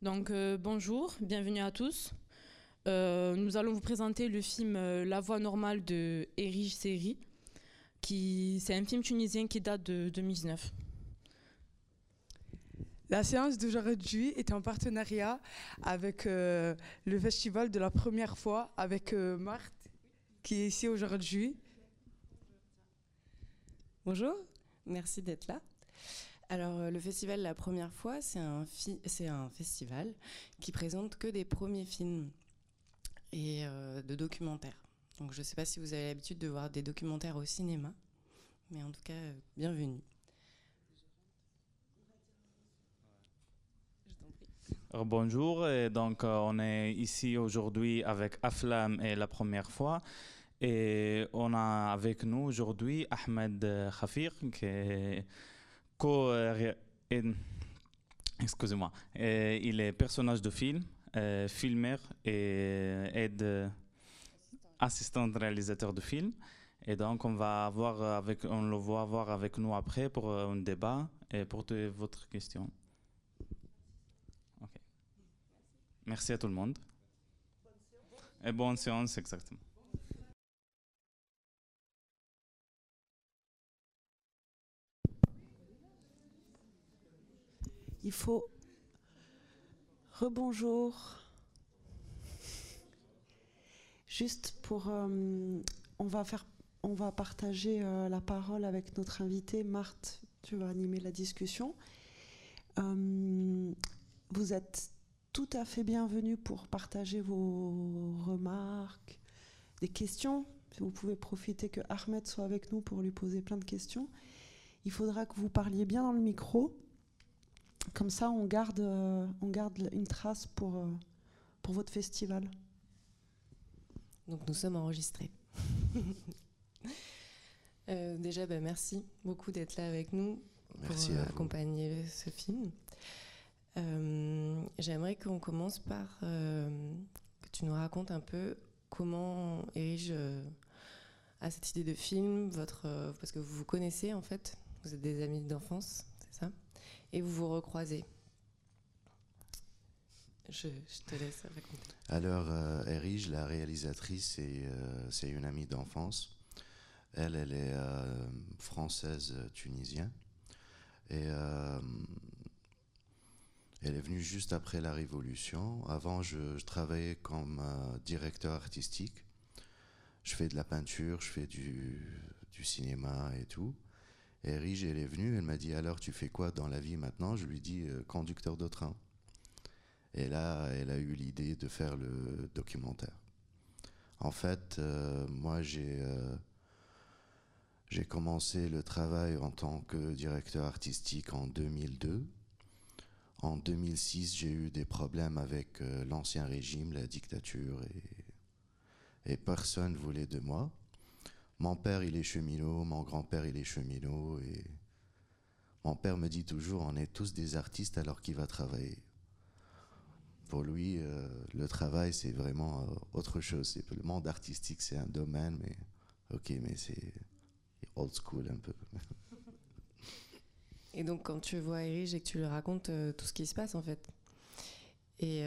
Donc euh, bonjour, bienvenue à tous. Euh, nous allons vous présenter le film euh, La voix normale de Erich Seri, qui c'est un film tunisien qui date de 2019. La séance d'aujourd'hui est en partenariat avec le festival de la première fois avec Marthe qui est ici aujourd'hui. Bonjour, merci d'être là. Alors, euh, le festival La Première fois, c'est un, un, festival qui présente que des premiers films et euh, de documentaires. Donc, je ne sais pas si vous avez l'habitude de voir des documentaires au cinéma, mais en tout cas, euh, bienvenue. bonjour, et donc on est ici aujourd'hui avec Aflam et la première fois. Et on a avec nous aujourd'hui Ahmed Khafir, qui est co excusez-moi, il est personnage de film, euh, filmeur et aide assistant réalisateur de film. Et donc on va avoir avec, on le va avoir avec nous après pour un débat et pour toutes votre questions. Merci à tout le monde. Et bonne séance, exactement. Il faut. Rebonjour. Juste pour. Euh, on, va faire, on va partager euh, la parole avec notre invitée, Marthe. Tu vas animer la discussion. Euh, vous êtes tout à fait bienvenue pour partager vos remarques, des questions. Vous pouvez profiter que Ahmed soit avec nous pour lui poser plein de questions. Il faudra que vous parliez bien dans le micro comme ça, on garde, euh, on garde une trace pour, euh, pour votre festival. Donc nous sommes enregistrés. Euh, déjà, bah, merci beaucoup d'être là avec nous pour accompagner ce film. J'aimerais qu'on commence par que tu nous racontes un peu comment érige à cette idée de film, votre, parce que vous vous connaissez en fait, vous êtes des amis d'enfance, c'est ça? Et vous vous recroisez. Je, te laisse raconter. Alors, euh, Erige, la réalisatrice, euh, c'est une amie d'enfance. Elle, elle est euh, française tunisienne. Et elle est venue juste après la Révolution. Avant, je, travaillais comme directeur artistique. Je fais de la peinture, je fais du cinéma et tout. Et Rige, elle est venue, elle m'a dit alors tu fais quoi dans la vie maintenant? Je lui dis euh, conducteur de train. Et là, elle a eu l'idée de faire le documentaire. En fait, euh, moi j'ai euh, j'ai commencé le travail en tant que directeur artistique en 2002. En 2006, j'ai eu des problèmes avec l'ancien régime, la dictature, et, et personne voulait de moi. Mon père, il est cheminot, mon grand-père, il est cheminot, et mon père me dit toujours, on est tous des artistes alors qu'il va travailler. Pour lui, euh, le travail, c'est vraiment euh, autre chose. Le monde artistique, c'est un domaine, mais ok, mais c'est old school un peu. Et donc, quand tu vois Erige et que tu lui racontes euh, tout ce qui se passe, en fait. Et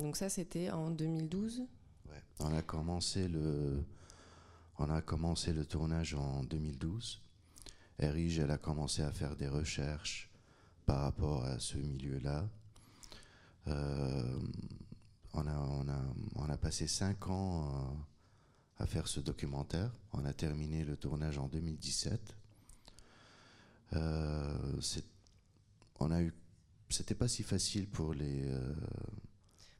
donc, ça, c'était en 2012 Ouais, on a commencé le, on a commencé le tournage en 2012. Erige, elle a commencé à faire des recherches par rapport à ce milieu-là. Euh, on, a, passé cinq ans euh, à, faire ce documentaire. On a terminé le tournage en 2017. Euh, on a eu, c'était pas si facile pour les.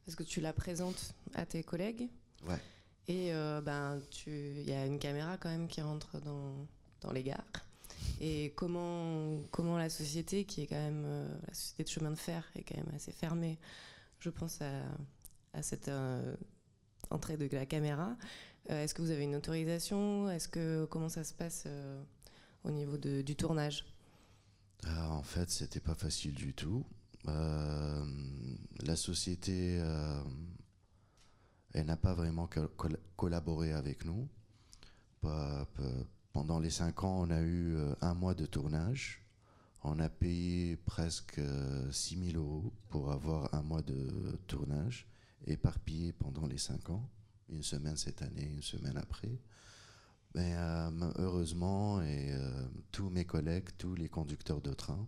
Parce que tu la présentes à tes collègues. Ouais. Et euh, ben, il y a une caméra quand même qui rentre dans, dans les gares. Et comment, comment la société, qui est quand même euh, la société de chemin de fer, est quand même assez fermée, je pense à, cette euh, entrée de la caméra. Est-ce que vous avez une autorisation? Est-ce que comment ça se passe au niveau de, du tournage? Ah, En fait, c'était pas facile du tout. la société elle n'a pas vraiment collaboré avec nous. Pendant les cinq ans, on a eu euh, un mois de tournage. On a payé presque 6 000 euros pour avoir un mois de tournage, éparpillé pendant les 5 ans, une semaine cette année, une semaine après. Ben, euh, heureusement, et euh, tous mes collègues, tous les conducteurs de train,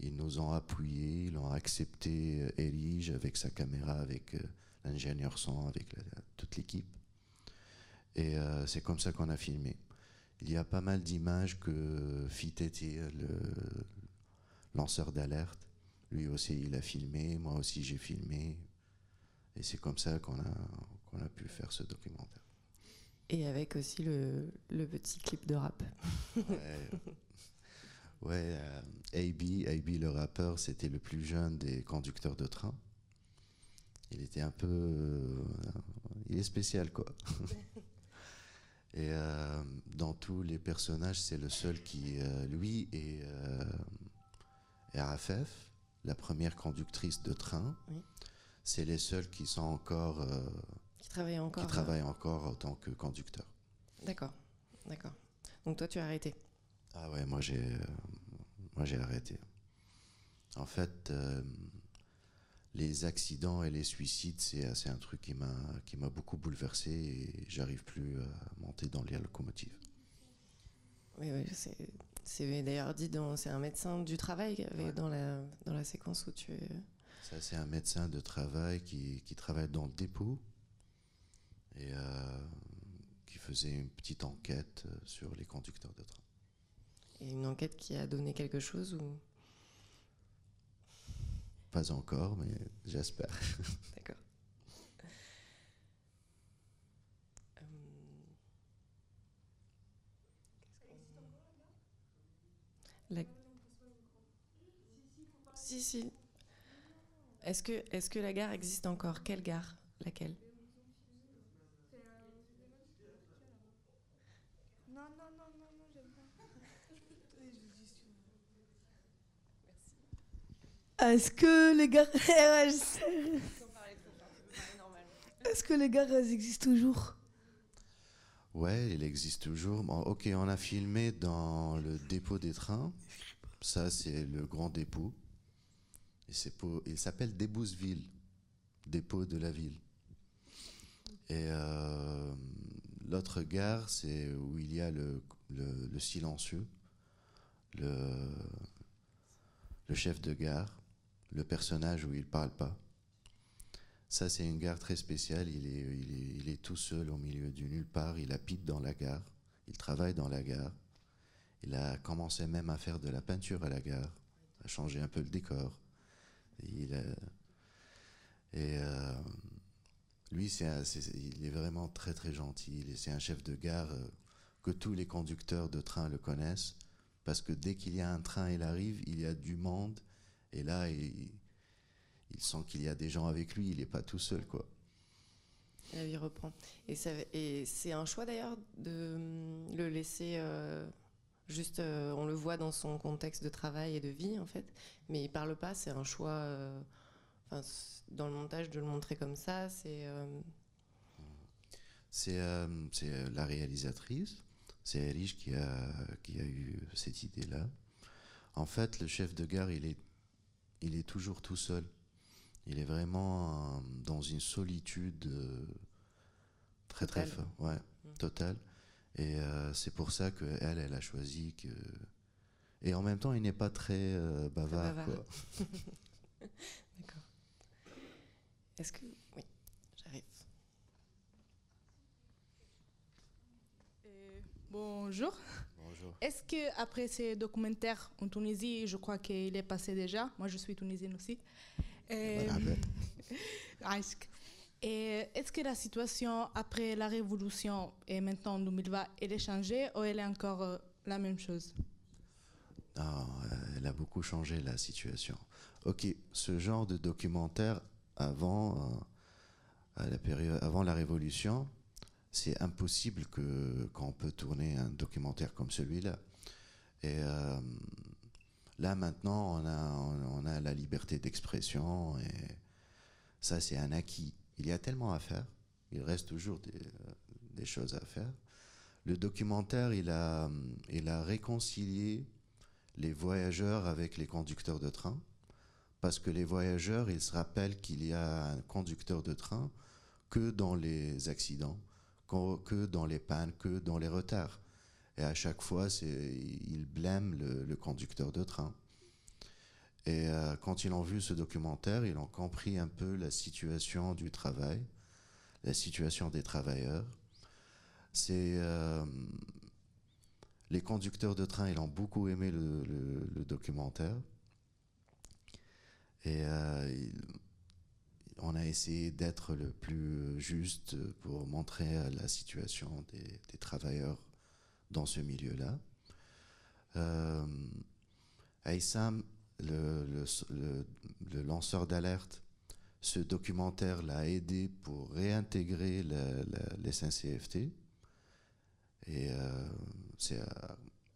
ils nous ont appuyés, ils ont accepté euh, Erige avec sa caméra, avec l'ingénieur son, avec toute l'équipe. Et c'est comme ça qu'on a filmé. Il y a pas mal d'images que Fitetti, le lanceur d'alerte, lui aussi il a filmé, moi aussi j'ai filmé. Et c'est comme ça qu'on a, qu'on a pu faire ce documentaire. Et avec aussi le, le petit clip de rap. ouais, euh, AB, AB le rappeur, c'était le plus jeune des conducteurs de train. Il était un peu. Euh, il est spécial, quoi. et euh, dans tous les personnages, c'est le seul qui. lui et RFF, la première conductrice de train, c'est les seuls qui sont encore travaille encore. Qui travaille encore en tant que conducteur. D'accord, d'accord. Donc toi, tu as arrêté Ah ouais, moi j'ai, euh, moi j'ai arrêté. En fait, euh, les accidents et les suicides, c'est, c'est un truc qui m'a, beaucoup bouleversé et j'arrive plus à monter dans les locomotives. Oui, oui, c'est, d'ailleurs dit c'est un médecin du travail dans la dans la séquence où tu. Ça, c'est un médecin de travail qui, qui travaille dans le dépôt et euh, qui faisait une petite enquête euh, sur les conducteurs de train. Et une enquête qui a donné quelque chose ou? Pas encore, mais j'espère. D'accord. Euh, la... Si, si. Est-ce que, est que la gare existe encore? Quelle gare? Laquelle? Est-ce que les gares. Est-ce que les existent toujours? Ouais, il existe toujours. ok, on a filmé dans le dépôt des trains. Ça, c'est le grand dépôt. Il s'appelle Débouseville, dépôt de la ville. Et euh, l'autre gare, c'est où il y a le, le silencieux, le, le chef de gare le personnage où il parle pas. Ça, c'est une gare très spéciale. Il est, il, est, tout seul au milieu du nulle part. Il habite dans la gare. Il travaille dans la gare. Il a commencé même à faire de la peinture à la gare, à changer un peu le décor. Il et euh, lui, il est vraiment très très gentil. C'est un chef de gare euh, que tous les conducteurs de train le connaissent. Parce que dès qu'il y a un train, il arrive, il y a du monde et là, il, sent qu'il y a des gens avec lui, il n'est pas tout seul, quoi. il reprend. Et, c'est un choix d'ailleurs de hum, le laisser euh, juste. Euh, on le voit dans son contexte de travail et de vie en fait, mais il parle pas. C'est un choix. Euh, dans le montage, de le montrer comme ça, c'est. C'est la réalisatrice, c'est Erich qui a, qui a eu cette idée-là. En fait, le chef de gare, il est il est toujours tout seul. Il est vraiment euh, dans une solitude euh, très très forte, ouais, mmh. totale. Et euh, c'est pour ça que elle, elle a choisi que. Et en même temps, il n'est pas très bavard. bavard. D'accord. Est-ce que oui, j'arrive. Bonjour. Est-ce que après ces documentaires en Tunisie, je crois qu'il est passé déjà? Moi, je suis tunisienne aussi. Et, et est-ce que la situation après la révolution et maintenant en 2020, elle est changée ou elle est encore euh, la même chose? Non, elle a beaucoup changé la situation. Ok, ce genre de documentaire avant, euh, à la période, avant la révolution, c'est impossible que qu'on peut tourner un documentaire comme celui-là. Et euh, là maintenant, on a, la liberté d'expression et ça c'est un acquis. Il y a tellement à faire. Il reste toujours des, des choses à faire. Le documentaire, il a, il a réconcilié les voyageurs avec les conducteurs de train, parce que les voyageurs, ils se rappellent qu'il y a un conducteur de train que dans les accidents, que dans les pannes, que dans les retards. Et à chaque fois, ils blâment le, conducteur de train. Et euh, quand ils ont vu ce documentaire, ils ont compris un peu la situation du travail, la situation des travailleurs. Euh, les conducteurs de train, ils ont beaucoup aimé le, documentaire. Et euh, on a essayé d'être le plus juste pour montrer la situation des, travailleurs dans ce milieu-là. Euh, Aïssam, le, lanceur d'alerte, ce documentaire l'a aidé pour réintégrer les SNCFT. Et euh, euh,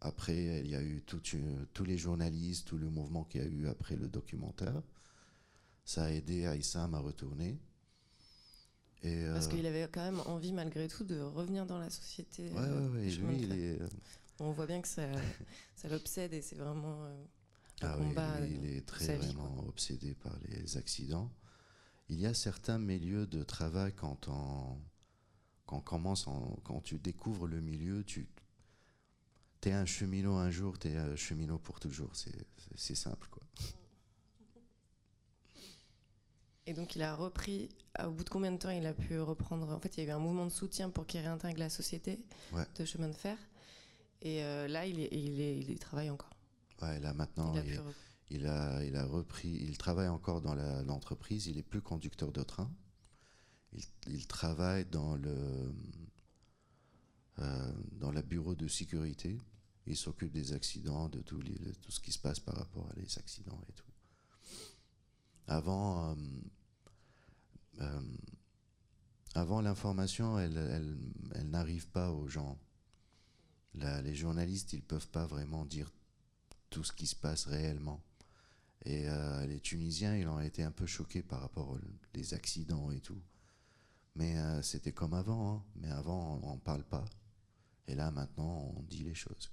après, il y a eu tous les journalistes, tout le mouvement qu'il y a eu après le documentaire. Ça a aidé Aïssam à retourner. Et Parce euh, qu'il avait quand même envie, malgré tout, de revenir dans la société. Ouais, ouais, lui, il est... On voit bien que ça, ça l'obsède et c'est vraiment un ah combat. Oui, il est très vraiment obsédé par les accidents. Il y a certains milieux de travail quand on, quand, commence quand tu découvres le milieu, tu es un cheminot un jour, tu es un cheminot pour toujours. C'est simple. quoi. Et donc il a repris, au bout de combien de temps il a pu reprendre En fait, il y a eu un mouvement de soutien pour qu'il réintègre la société de chemin de fer. Et euh, là, il, est, il, est, il, travaille encore. Ouais, là maintenant, il, a, il, a, repris, il travaille encore dans l'entreprise, il est plus conducteur de train. Il, travaille dans le, euh, dans la bureau de sécurité. Il s'occupe des accidents, de tout, tout, ce qui se passe par rapport à les accidents et tout. Avant, euh, euh, avant l'information, elle, elle, elle n'arrive pas aux gens. les journalistes, ils peuvent pas vraiment dire tout ce qui se passe réellement. Et les Tunisiens, ils ont été un peu choqués par rapport aux accidents et tout. Mais euh, c'était comme avant. Hein. Mais avant, on n'en parle pas. Et là, maintenant, on dit les choses.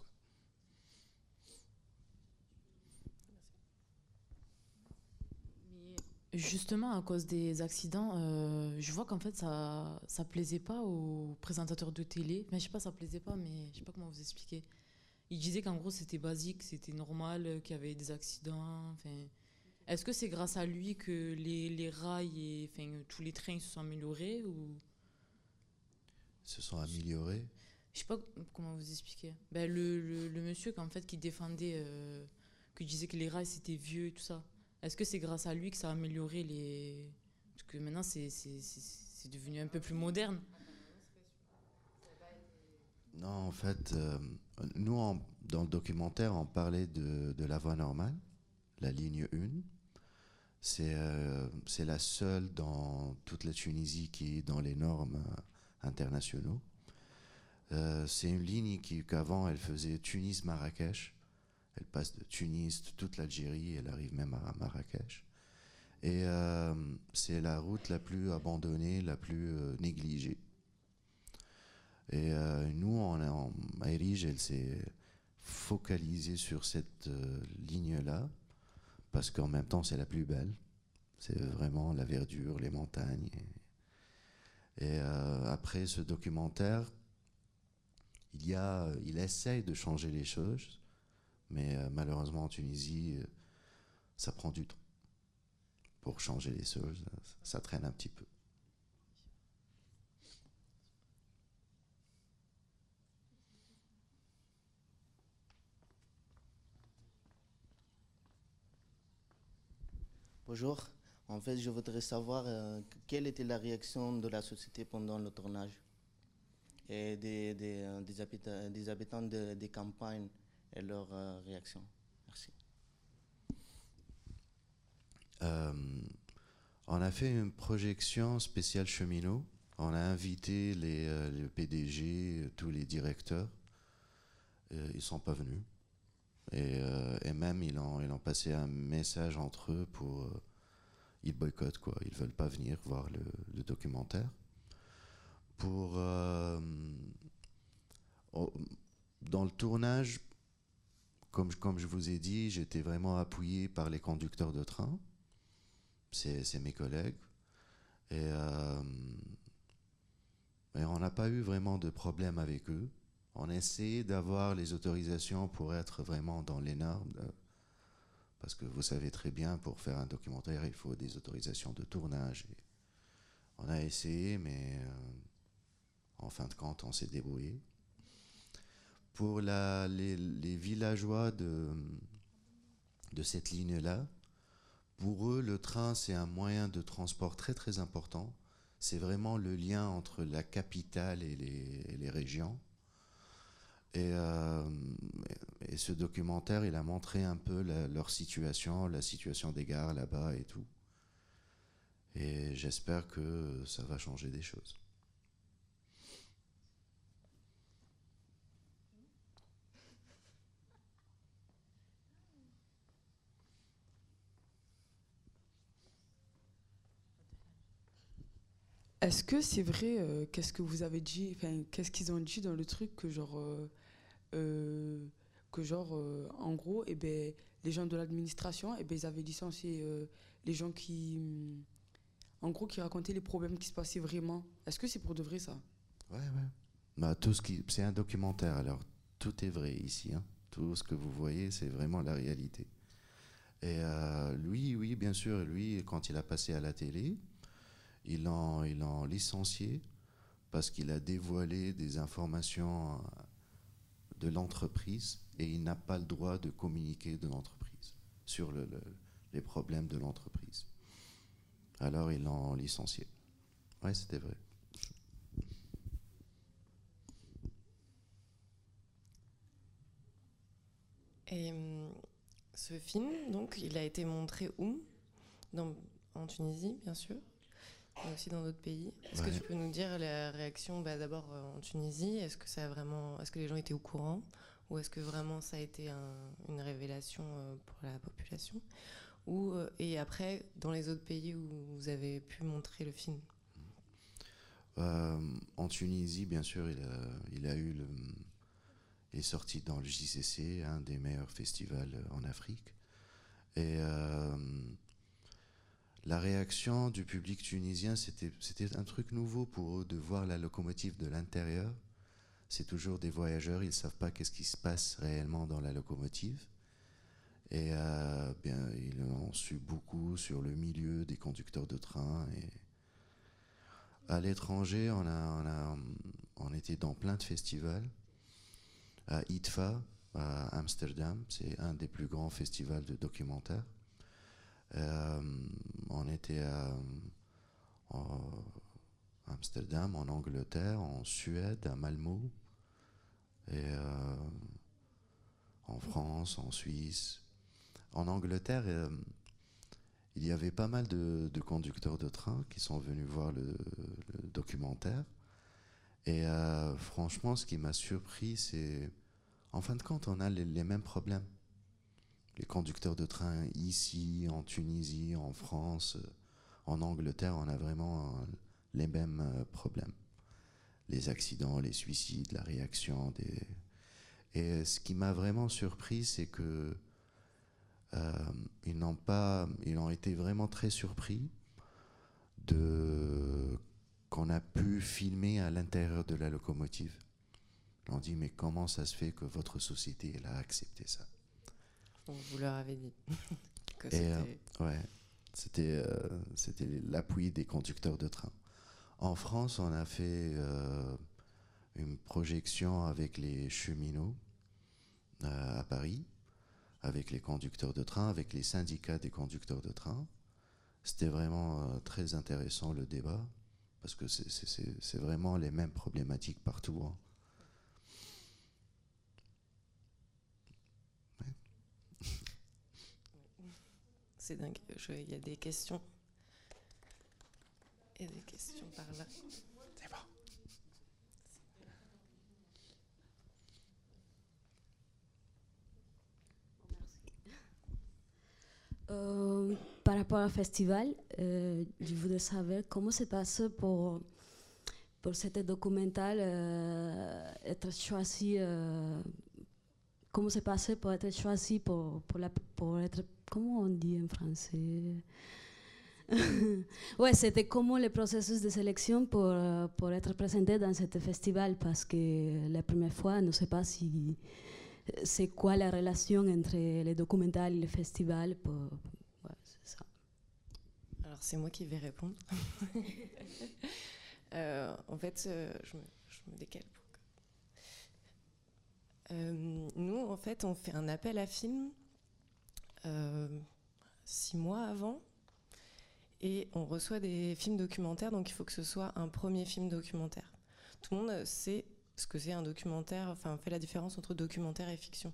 Justement, à cause des accidents, euh, je vois qu'en fait, ça ça plaisait pas aux présentateurs de télé. Mais je sais pas, ça plaisait pas, mais je sais pas comment vous expliquer. Ils disaient qu'en gros, c'était basique, c'était normal, qu'il y avait des accidents. Enfin, est-ce que c'est grâce à lui que les, les rails et enfin, tous les trains se sont améliorés ou? Se sont améliorés Je sais pas comment vous expliquer. Ben, le, le, monsieur en fait, qui défendait, euh, qui disait que les rails c'était vieux et tout ça. Est-ce que c'est grâce à lui que ça a amélioré les. Parce que maintenant c'est devenu un peu plus moderne. Non, en fait, euh, nous, dans le documentaire, on parlait de, de la voie normale, la ligne 1. Euh, c'est la seule dans toute la Tunisie qui est dans les normes internationaux. Euh, c'est une ligne qui qu'avant elle faisait Tunis-Marrakech. Elle passe de Tunis, toute l'Algérie, elle arrive même à Marrakech. Et c'est la route la plus abandonnée, la plus négligée. Et nous, on, en Aérige, elle s'est focalisée sur cette ligne-là parce qu'en même temps c'est la plus belle. C'est vraiment la verdure, les montagnes. Et, euh, après ce documentaire, il, y a, il essaye de changer les choses, mais euh, malheureusement en Tunisie, euh, ça prend du temps. Pour changer les choses, ça traîne un petit peu. Bonjour. En fait, je voudrais savoir euh, quelle était la réaction de la société pendant le tournage et des, des, des habitants, des, habitants des campagnes? Et leur euh, réaction. Merci. on a fait une projection spéciale cheminot. On a invité les, les PDG, tous les directeurs. ils ne sont pas venus. Et, même, ils ont, ils ont passé un message entre eux pour ils boycottent, quoi. Ils veulent pas venir voir le, documentaire. Pour. Euh, dans le tournage, comme, comme je vous ai dit, j'étais vraiment appuyé par les conducteurs de train. C'est mes collègues. Et, euh, on n'a pas eu vraiment de problème avec eux. On a essayé d'avoir les autorisations pour être vraiment dans les normes. Parce que vous savez très bien, pour faire un documentaire, il faut des autorisations de tournage. on a essayé, mais euh, en fin de compte, on s'est débrouillé. Pour les, villageois de, de cette ligne-là, pour eux, le train, c'est un moyen de transport très très important. C'est vraiment le lien entre la capitale et les, régions. Euh, et, ce documentaire, il a montré un peu leur situation, la situation des gares là-bas et tout. Et j'espère que ça va changer des choses. Est-ce que c'est vrai, euh, qu'est-ce que vous avez dit, enfin, qu'est-ce qu'ils ont dit dans le truc que genre, euh, euh, que genre, en gros, eh ben, les gens de l'administration, eh ben, ils avaient licencié les gens qui, en gros, qui racontaient les problèmes qui se passaient vraiment. Est-ce que c'est pour de vrai ça? Ouais, ouais. Bah, tout ce qui, c'est un documentaire, alors tout est vrai ici. Hein. Tout ce que vous voyez, c'est vraiment la réalité. Et lui, oui, bien sûr, lui, quand il a passé à la télé, ils l'ont licencié parce qu'il a dévoilé des informations euh, de l'entreprise et il n'a pas le droit de communiquer de l'entreprise sur les problèmes de l'entreprise. Alors ils l'ont licencié. Oui, c'était vrai. Et hum, ce film, donc, il a été montré où? En Tunisie, bien sûr aussi dans d'autres pays. Est-ce que tu peux nous dire la réaction bah, d'abord euh, en Tunisie? Est-ce que ça a vraiment, est-ce que les gens étaient au courant? Ou est-ce que vraiment ça a été une révélation euh, pour la population? Ou, euh, Et après, dans les autres pays où vous avez pu montrer le film? En Tunisie, bien sûr, il a, il a eu le, il est sorti dans le JCC, un des meilleurs festivals en Afrique. Et la réaction du public tunisien, c'était un truc nouveau pour eux de voir la locomotive de l'intérieur. C'est toujours des voyageurs, ils ne savent pas qu'est-ce qui se passe réellement dans la locomotive. Et euh, bien, ils ont su beaucoup sur le milieu des conducteurs de train. À l'étranger, on, a, on, était dans plein de festivals. À ITFA, à Amsterdam, c'est un des plus grands festivals de documentaires. Euh, on était à, Amsterdam, en Angleterre, en Suède, à Malmö, et euh, en France, en Suisse. En Angleterre, euh, il y avait pas mal de, conducteurs de train qui sont venus voir le, documentaire. Et franchement, ce qui m'a surpris, c'est, en fin de compte, on a les mêmes problèmes les conducteurs de train ici, en Tunisie, en France, en Angleterre, on a vraiment euh, les mêmes euh, problèmes. Les accidents, les suicides, la réaction. Des... Et ce qui m'a vraiment surpris, c'est que euh, ils n'ont pas, ils ont été vraiment très surpris de qu'on a pu filmer à l'intérieur de la locomotive. On dit mais comment ça se fait que votre société a accepté ça? Vous leur avez dit. que euh, ouais, c'était euh, c'était l'appui des conducteurs de train. En France, on a fait euh, une projection avec les cheminots à Paris, avec les conducteurs de train, avec les syndicats des conducteurs de train. C'était vraiment très intéressant le débat, parce que c'est vraiment les mêmes problématiques partout. Hein. C'est dingue. Il y a des questions. Et des questions par là. C'est bon. Euh, par rapport au festival, euh, je voudrais savoir comment se passe pour, pour cet documental euh, être choisi comment c'est passé pour être choisi pour, pour, être. Comment on dit en français ouais, c'était comment le processus de sélection pour, pour être présenté dans ce festival parce que la première fois, on ne sait pas si c'est quoi la relation entre les documentaires et le festival. Pour, ouais, c'est ça. Alors c'est moi qui vais répondre. euh, en fait, euh, je, me, je, me, décale. Pour nous, en fait, on fait un appel à film euh, six mois avant et on reçoit des films documentaires, donc il faut que ce soit un premier film documentaire. Tout le monde sait ce que c'est un documentaire, enfin fait la différence entre documentaire et fiction.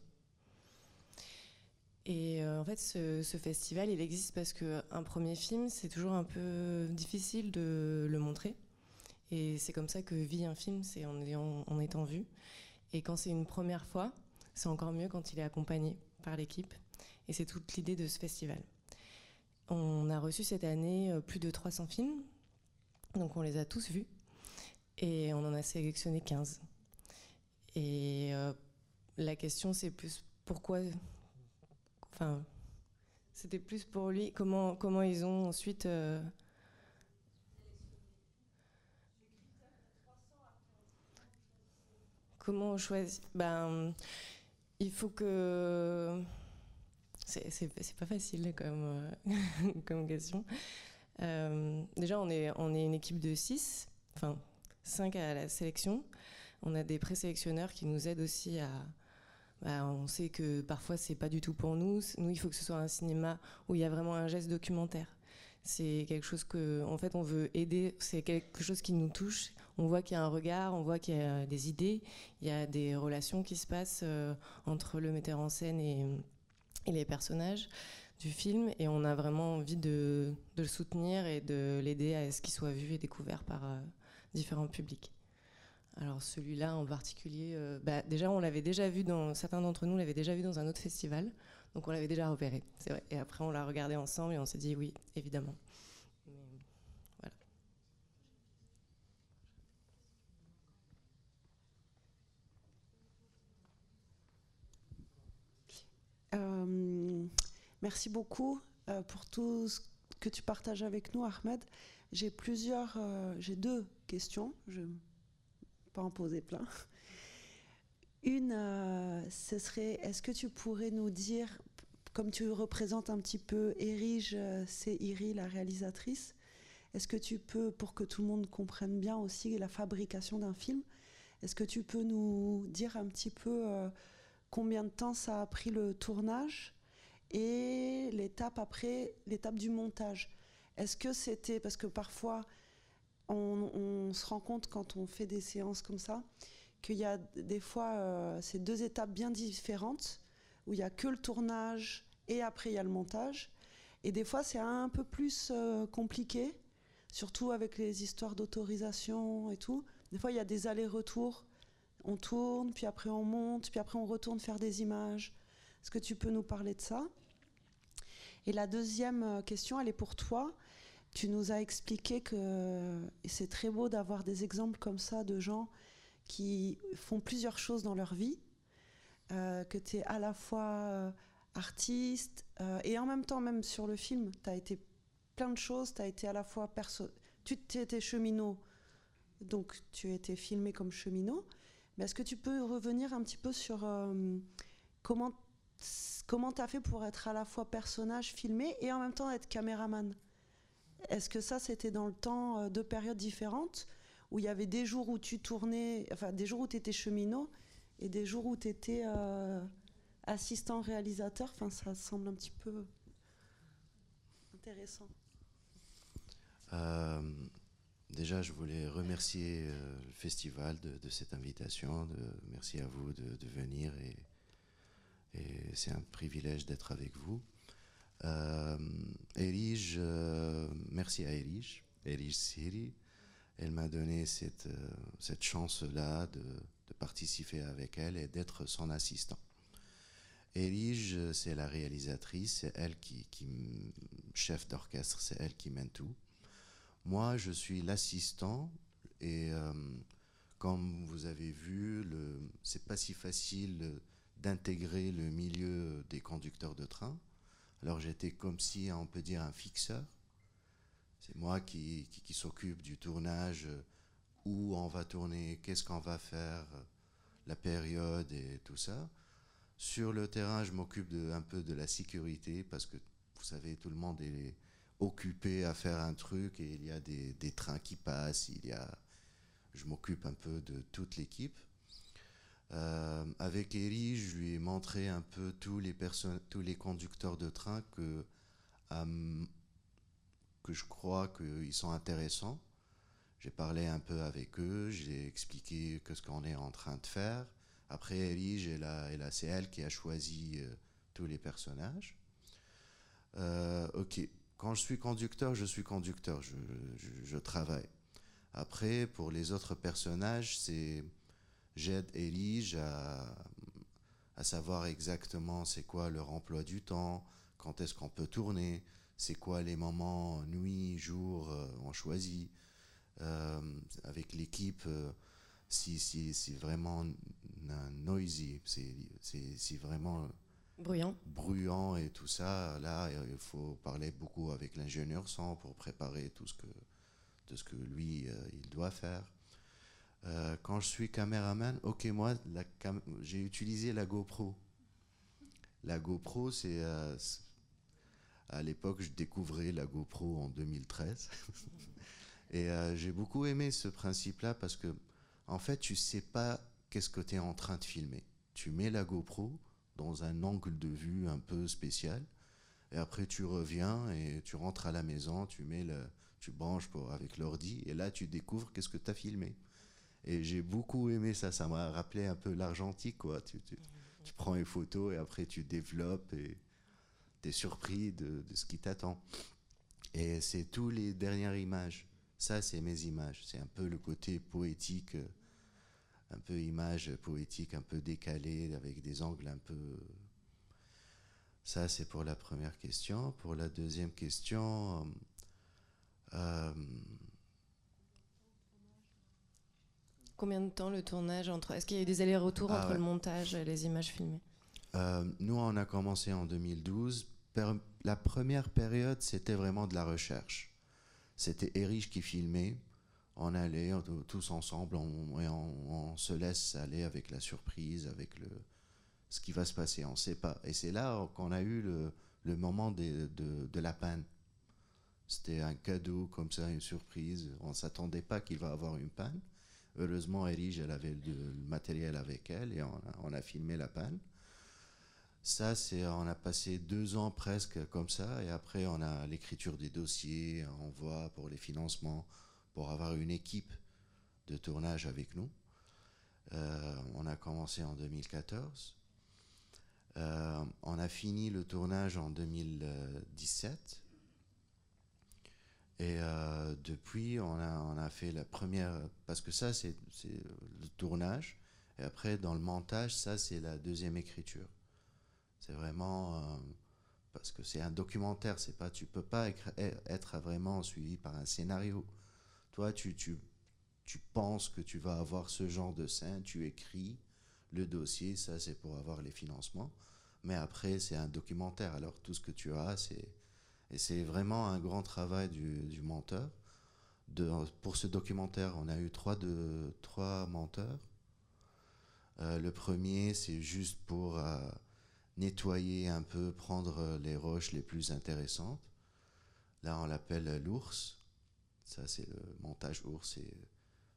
Et euh, en fait, ce, festival, il existe parce qu'un premier film, c'est toujours un peu difficile de le montrer. Et c'est comme ça que vit un film, c'est en, en, étant vu. Et quand c'est une première fois, c'est encore mieux quand il est accompagné par l'équipe. Et c'est toute l'idée de ce festival. On a reçu cette année euh, plus de 300 films, donc on les a tous vus, et on en a sélectionné 15. Et euh, la question, c'est plus pourquoi. Enfin, c'était plus pour lui, comment, comment ils ont ensuite. Euh, comment on choisit Ben, il faut que c'est pas facile comme, comme question. Euh, déjà, on est, on est une équipe de 6, enfin 5 à la sélection. On a des présélectionneurs qui nous aident aussi à. Bah, on sait que parfois c'est pas du tout pour nous. Nous, il faut que ce soit un cinéma où il y a vraiment un geste documentaire. C'est quelque chose que, en fait, on veut aider. C'est quelque chose qui nous touche. On voit qu'il y a un regard, on voit qu'il y a des idées, il y a des relations qui se passent euh, entre le metteur en scène et les personnages du film et on a vraiment envie de, le soutenir et de l'aider à ce qu'il soit vu et découvert par euh, différents publics. Alors celui-là en particulier, euh, bah, déjà on l'avait déjà vu dans certains d'entre nous l'avaient déjà vu dans un autre festival, donc on l'avait déjà repéré, vrai. Et après on l'a regardé ensemble et on s'est dit oui, évidemment. Merci beaucoup euh, pour tout ce que tu partages avec nous, Ahmed. J'ai plusieurs, euh, j'ai deux questions. Je ne vais pas en poser plein. Une, euh, ce serait, est-ce que tu pourrais nous dire, comme tu représentes un petit peu Erige, c'est Iri, la réalisatrice, est-ce que tu peux, pour que tout le monde comprenne bien aussi la fabrication d'un film, est-ce que tu peux nous dire un petit peu combien de temps ça a pris le tournage et l'étape après, l'étape du montage. Est-ce que c'était parce que parfois on, se rend compte quand on fait des séances comme ça qu'il y a des fois euh, ces deux étapes bien différentes où il y a que le tournage et après il y a le montage et des fois c'est un peu plus euh, compliqué surtout avec les histoires d'autorisation et tout des fois il y a des allers-retours on tourne, puis après on monte, puis après on retourne faire des images. Est-ce que tu peux nous parler de ça? Et la deuxième question, elle est pour toi. Tu nous as expliqué que, c'est très beau d'avoir des exemples comme ça de gens qui font plusieurs choses dans leur vie, euh, que tu es à la fois euh, artiste euh, et en même temps, même sur le film, tu as été plein de choses, tu as été à la fois perso tu étais cheminot, donc tu étais filmé comme cheminot, mais est-ce que tu peux revenir un petit peu sur euh, comment comment tu as fait pour être à la fois personnage filmé et en même temps être caméraman? Est-ce que ça c'était dans le temps euh, deux périodes différentes où il y avait des jours où tu tournais, enfin des jours où tu étais cheminot et des jours où tu étais euh, assistant réalisateur? Enfin, ça semble un petit peu intéressant. Euh, Déjà, je voulais remercier euh, le festival de, cette invitation. Merci à vous de, venir et, c'est un privilège d'être avec vous. Euh, euh, merci à Erige, Erige Siri. Elle m'a donné cette, euh, cette chance-là de, participer avec elle et d'être son assistant. Erige, c'est la réalisatrice, c'est elle qui chef d'orchestre, c'est elle qui mène tout. Moi, je suis l'assistant et euh, comme vous avez vu, c'est pas si facile d'intégrer le milieu des conducteurs de train. Alors j'étais comme si, on peut dire, un fixeur. C'est moi qui, qui, s'occupe du tournage, où on va tourner, qu'est-ce qu'on va faire, la période et tout ça. Sur le terrain, je m'occupe un peu de la sécurité parce que vous savez, tout le monde est occupé à faire un truc et il y a des, des trains qui passent, il y a, je m'occupe un peu de toute l'équipe. Euh, avec Eri, je lui ai montré un peu tous les, tous les conducteurs de train que, euh, que je crois qu'ils sont intéressants. J'ai parlé un peu avec eux, j'ai expliqué ce qu'on est en train de faire. Après, Eri, c'est elle qui a choisi euh, tous les personnages. ok, quand je suis conducteur, je suis conducteur, je, travaille. Après, pour les autres personnages, c'est j'aide Elige à, à, savoir exactement c'est quoi leur emploi du temps, quand est-ce qu'on peut tourner, c'est quoi les moments nuit, jour, euh, on choisit. Euh, avec l'équipe, euh, si, si, si, vraiment noisy, c'est vraiment bruyant. bruyant et tout ça, là, il faut parler beaucoup avec l'ingénieur son pour préparer tout ce que de ce que lui, euh, il doit faire. Euh, quand je suis caméraman, ok, moi, j'ai utilisé la GoPro. La GoPro, c'est. Euh, à l'époque, je découvrais la GoPro en 2013. Et j'ai beaucoup aimé ce principe-là parce que, en fait, tu sais pas qu'est-ce que tu es en train de filmer. Tu mets la GoPro dans un angle de vue un peu spécial. Et après, tu reviens et tu rentres à la maison, tu mets le, tu branches pour, avec l'ordi, et là, tu découvres qu'est-ce que tu as filmé. Et j'ai beaucoup aimé ça, ça m'a rappelé un peu l'argentique, quoi. Tu, tu, prends une photo et après tu développes et tu es surpris de, de ce qui t'attend. Et c'est tous les dernières images. Ça, c'est mes images. C'est un peu le côté poétique, euh, un peu image poétique, un peu décalée, avec des angles un peu. Ça, c'est pour la première question. Pour la deuxième question, euh, Combien de temps le tournage entre Est-ce qu'il y a eu des allers-retours ah entre le montage et les images filmées? Euh, Nous, on a commencé en 2012. la première période, c'était vraiment de la recherche. C'était Erich qui filmait. On allait tous ensemble, on, et on, se laisse aller avec la surprise, avec le, ce qui va se passer. On ne sait pas. Et c'est là qu'on a eu le, moment de, la panne. C'était un cadeau comme ça, une surprise. On ne s'attendait pas qu'il va avoir une panne. Heureusement, Erige, elle avait le, matériel avec elle et on a, filmé la panne. Ça, on a passé deux ans presque comme ça et après, on a l'écriture des dossiers, on voit pour les financements, pour avoir une équipe de tournage avec nous. Euh, on a commencé en 2014. Euh, on a fini le tournage en 2017 et euh, depuis, on a, on a fait la première, parce que ça, c'est le tournage. Et après, dans le montage, ça, c'est la deuxième écriture. C'est vraiment, parce que c'est un documentaire, c'est pas, tu peux pas être vraiment suivi par un scénario. Toi, tu, tu, tu penses que tu vas avoir ce genre de scène, tu écris le dossier, ça, c'est pour avoir les financements. Mais après, c'est un documentaire. Alors, tout ce que tu as, c'est et c'est vraiment un grand travail du, du monteur. De, pour ce documentaire, on a eu trois, de, trois monteurs. Euh, le premier, c'est juste pour euh, nettoyer un peu, prendre les roches les plus intéressantes. Là, on l'appelle l'ours. Ça, c'est le montage ours. Et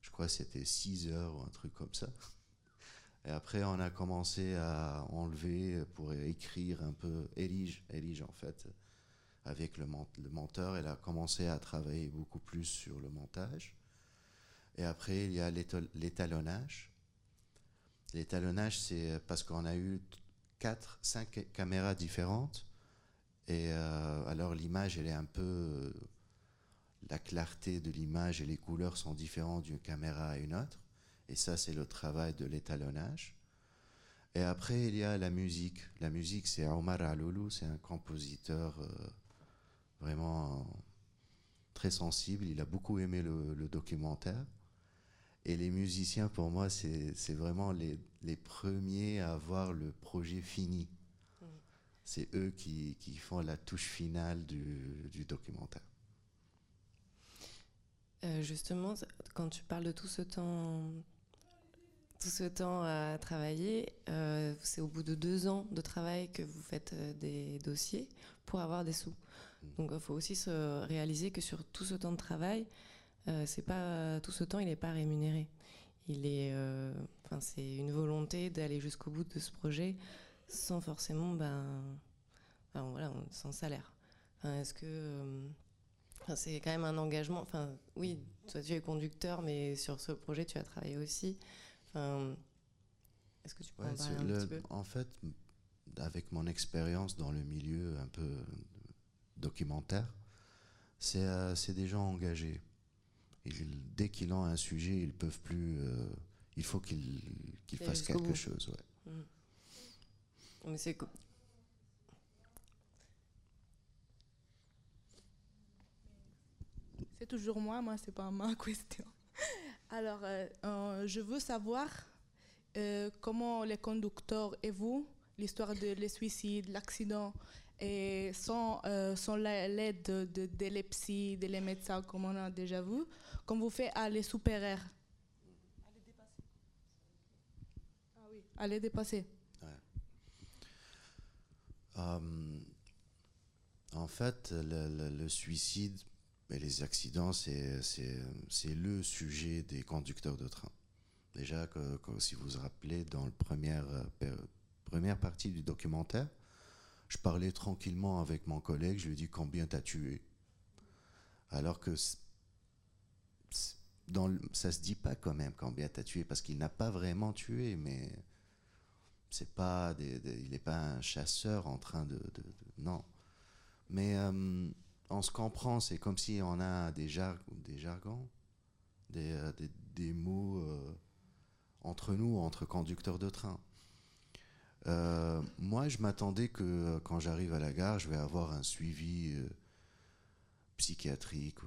je crois que c'était 6 heures ou un truc comme ça. Et après, on a commencé à enlever pour écrire un peu. Elige, Elige en fait avec le, monteur. Elle a commencé à travailler beaucoup plus sur le montage. Et après, il y a l'étalonnage. L'étalonnage, c'est parce qu'on a eu quatre, cinq caméras différentes. Et euh, alors l'image, elle est un peu... la clarté de l'image et les couleurs sont différentes d'une caméra à une autre. Et ça, c'est le travail de l'étalonnage. Et après, il y a la musique. La musique, c'est Omar Aloulou, c'est un compositeur euh, vraiment très sensible. Il a beaucoup aimé le, documentaire. Et les musiciens, pour moi, c'est vraiment les, les, premiers à avoir le projet fini. Mm. C'est eux qui, qui, font la touche finale du, du documentaire. Euh, justement, quand tu parles de tout ce temps, tout ce temps à travailler, euh, c'est au bout de deux ans de travail que vous faites euh, des dossiers pour avoir des sous. Mm. Donc, il faut aussi se réaliser que sur tout ce temps de travail, c'est pas tout ce temps, il n'est pas rémunéré. Il est, enfin, c'est une volonté d'aller jusqu'au bout de ce projet sans forcément, ben, voilà, sans salaire. est-ce que c'est quand même un engagement. Enfin, oui, toi tu es conducteur, mais sur ce projet tu as travaillé aussi. Est-ce que tu peux en parler un petit peu? En fait, avec mon expérience dans le milieu un peu documentaire, c'est euh, des gens engagés. dès qu'ils ont un sujet, ils peuvent plus. Euh, il faut qu'ils fassent quelque chose. Ouais. Mmh. Mais c'est C'est toujours moi, moi, c'est pas ma question. Alors, euh, euh, je veux savoir euh, comment les conducteurs et vous, l'histoire de les suicides, l'accident, et sans, sans l'aide de, de, de, les psy, de les médecins, comme on a déjà vu, comme vous faites à les supérer. À les dépasser. Ah oui, à les dépasser. en fait, le, le, le suicide, mais les accidents, c'est le sujet des conducteurs de train. Déjà, si vous vous rappelez, dans la première, euh, première partie du documentaire, je parlais tranquillement avec mon collègue, je lui dit combien t'as tué? Alors que dans ça se dit pas quand même combien t'as tué, parce qu'il n'a pas vraiment tué, mais c'est pas il n'est pas un chasseur en train de, non. Mais euh, on se comprend, c'est comme si on a des, jargons, des, euh, mots euh, entre nous, entre conducteurs de train. Euh, moi, je m'attendais que quand j'arrive à la gare, je vais avoir un suivi psychiatrique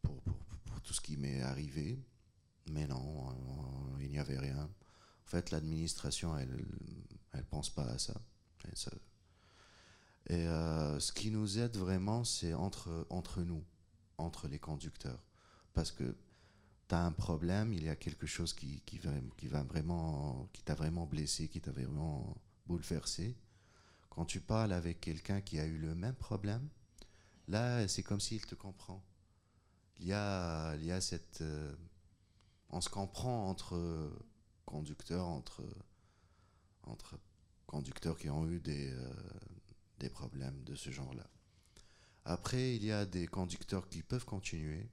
pour, tout ce qui m'est arrivé. Mais non, il n'y avait rien. En fait, l'administration, elle ne pense pas à ça. ça et euh, ce qui nous aide vraiment, c'est entre, entre nous, entre les conducteurs. Parce que tu as un problème, il y a quelque chose qui, qui, va, vraiment, qui t'a vraiment blessé, qui t'a vraiment bouleversé. Quand tu parles avec quelqu'un qui a eu le même problème, là, c'est comme s'il te comprend. Il y a, il y a cette. Euh, on se comprend entre conducteurs, entre, entre conducteurs qui ont eu des, euh, problèmes de ce genre-là. Après, il y a des conducteurs qui peuvent continuer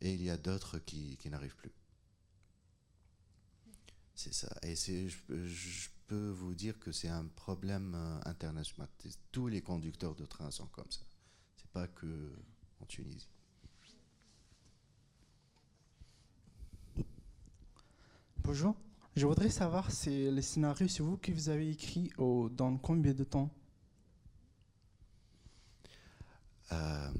et il y a d'autres qui, n'arrivent plus. C'est ça. Et c'est, je, peux vous dire que c'est un problème euh, international. Tous les conducteurs de train sont comme ça. C'est pas que en Tunisie. Bonjour. Je voudrais savoir si les scénarios, c'est vous qui vous avez écrit dans combien de temps? Euh,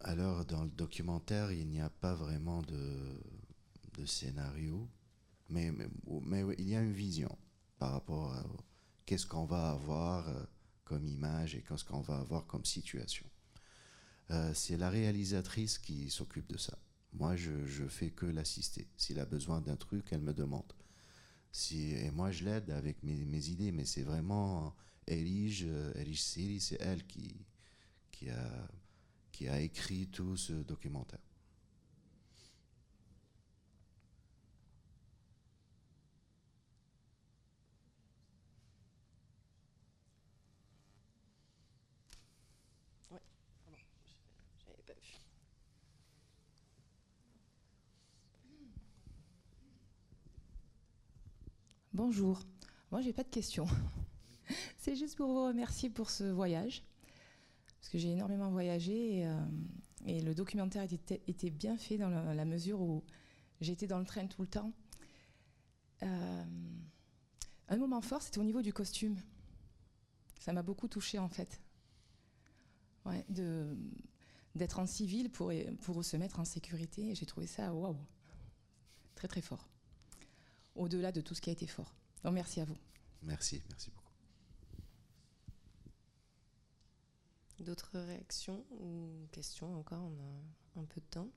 alors, dans le documentaire, il n'y a pas vraiment de, scénario, mais, il y a une vision par rapport à qu'est-ce qu'on va avoir euh, comme image et qu'est-ce qu'on va avoir comme situation. Euh, c'est la réalisatrice qui s'occupe de ça. Moi, je, je fais que l'assister. S'il a besoin d'un truc, elle me demande. Et moi, je l'aide avec mes, idées, mais c'est vraiment Elige, Elige Siri, c'est elle qui, qui a, écrit tout ce documentaire. Bonjour, moi j'ai pas de questions. C'est juste pour vous remercier pour ce voyage que j'ai énormément voyagé et, euh, le documentaire était, bien fait dans la, mesure où j'étais dans le train tout le temps. Euh, un moment fort, c'était au niveau du costume. Ça m'a beaucoup touché en fait. Ouais, d'être en civil pour, pour se mettre en sécurité. J'ai trouvé ça waouh, très très fort. Au-delà de tout ce qui a été fort. Donc merci à vous. Merci, merci beaucoup. D'autres réactions ou questions encore? On a un peu de temps.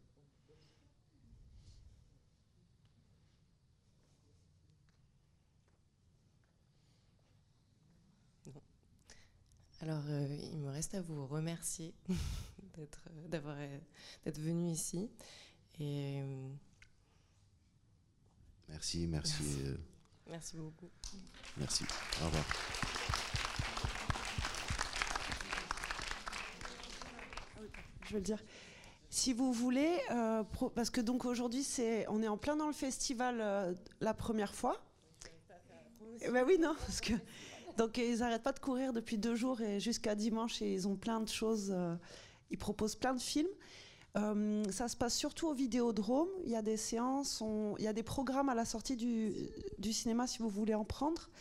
Alors, euh, il me reste à vous remercier d'être, d'avoir, d'être venu ici. Et, euh, Merci, merci. Merci. euh, merci beaucoup. merci. Au revoir. Je veux dire. Si vous voulez, euh, parce que donc aujourd'hui c'est, on est en plein dans le festival euh, la première fois. Eh ben oui non, parce que donc ils n'arrêtent pas de courir depuis deux jours et jusqu'à dimanche et ils ont plein de choses. euh, ils proposent plein de films. Ça se passe surtout au Vidéodrome. Il y a des séances, il y a des programmes à la sortie du, cinéma si vous voulez en prendre.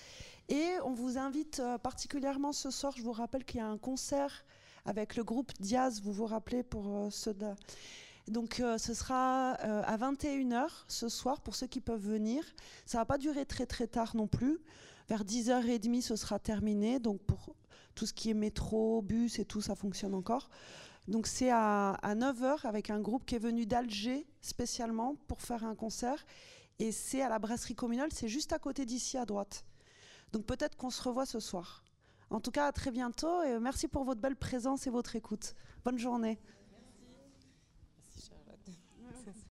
Et on vous invite particulièrement ce soir. Je vous rappelle qu'il y a un concert avec le groupe Diaz. Vous vous rappelez pour euh, ceux de. Donc euh, ce sera euh, à 21h ce soir pour ceux qui peuvent venir. Ça va pas durer très très tard non plus. Vers 10h30 ce sera terminé. Donc pour tout ce qui est métro, bus et tout, ça fonctionne encore. Donc c'est à, à 9h avec un groupe qui est venu d'Alger spécialement pour faire un concert. Et c'est à la brasserie communale, c'est juste à côté d'ici à droite. Donc peut-être qu'on se revoit ce soir. En tout cas, à très bientôt et merci pour votre belle présence et votre écoute. Bonne journée.